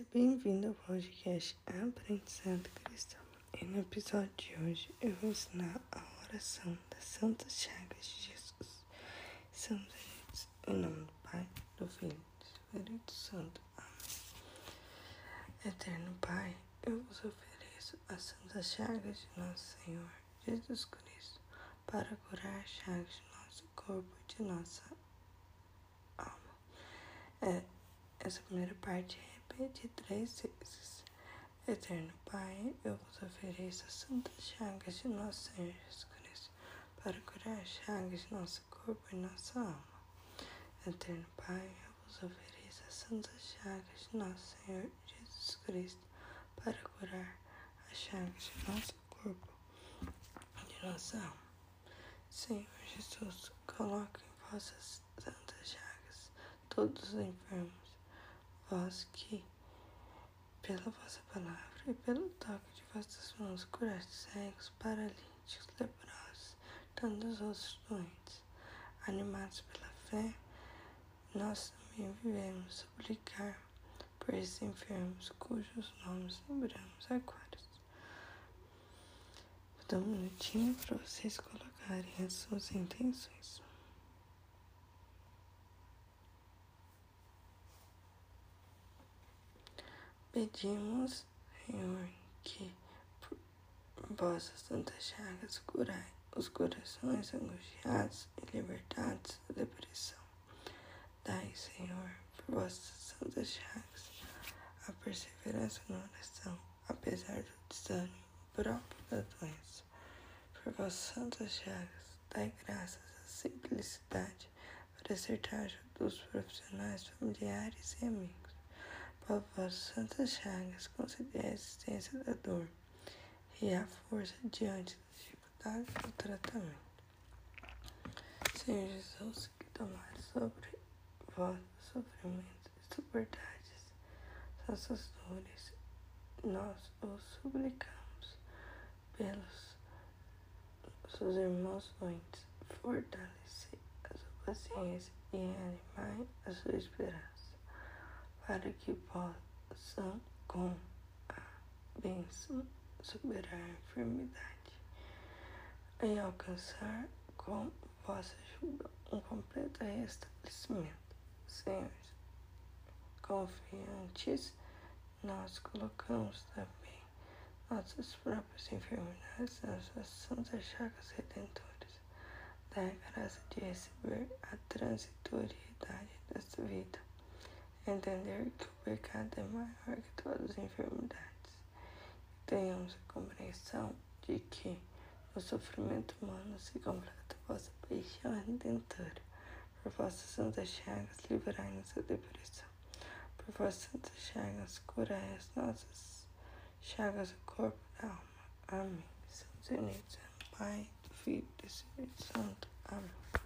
Seja bem-vindo ao podcast Aprendizado Cristão. E no episódio de hoje eu vou ensinar a oração das Santas Chagas de Jesus. Estamos unidos em nome do Pai, do Filho e do Espírito Santo. Amém. Eterno Pai, eu vos ofereço as Santas Chagas de nosso Senhor Jesus Cristo para curar as chagas de nosso corpo e de nossa alma. É, essa primeira parte é repete três vezes. Eterno Pai, eu vos ofereço as santas chagas de nosso Senhor Jesus Cristo para curar as chagas de nosso corpo e nossa alma. Eterno Pai, eu vos ofereço as santas chagas de nosso Senhor Jesus Cristo para curar as chagas de nosso corpo e de nossa alma. Senhor Jesus, coloque em vossas santas chagas todos os enfermos vós que, pela vossa palavra e pelo toque de vossas mãos, curaste cegos, paralíticos, leprosos, tantos outros doentes, animados pela fé, nós também vivemos suplicar por esses enfermos cujos nomes lembramos agora. Vou dar um minutinho para vocês colocarem as suas intenções. Pedimos, Senhor, que vossas santas chagas curai os corações angustiados e libertados da depressão. Dai, Senhor, por vossas santas chagas, a perseverança na oração, apesar do desânimo próprio da doença. Por vossas santas chagas, dai graças à simplicidade para acertar dos profissionais, familiares e amigos Vossas santas chagas, concedei a existência da dor e a força diante das dificuldades do tratamento. Senhor Jesus, que tomar sobre vós sofrimentos e suportades nossas dores, nós os suplicamos pelos seus irmãos doentes, fortalecei a sua paciência e animai a sua esperança para que possam, com a bênção, superar a enfermidade e alcançar com vossa ajuda um completo restabelecimento. Senhor, confiantes, nós colocamos também nossas próprias enfermidades, nossas santas chagas redentoras, da graça de receber a transitoriedade desta vida entender que o pecado é maior que todas as enfermidades. Tenhamos a compreensão de que no sofrimento humano se completa vossa paixão redentora. Por vossas santas chagas, livrai-nos da depressão. Por vossas santas chagas, curai as nossas chagas do corpo e da alma. Amém. Somos unidos Pai, do Filho e do Espírito Santo. Amém.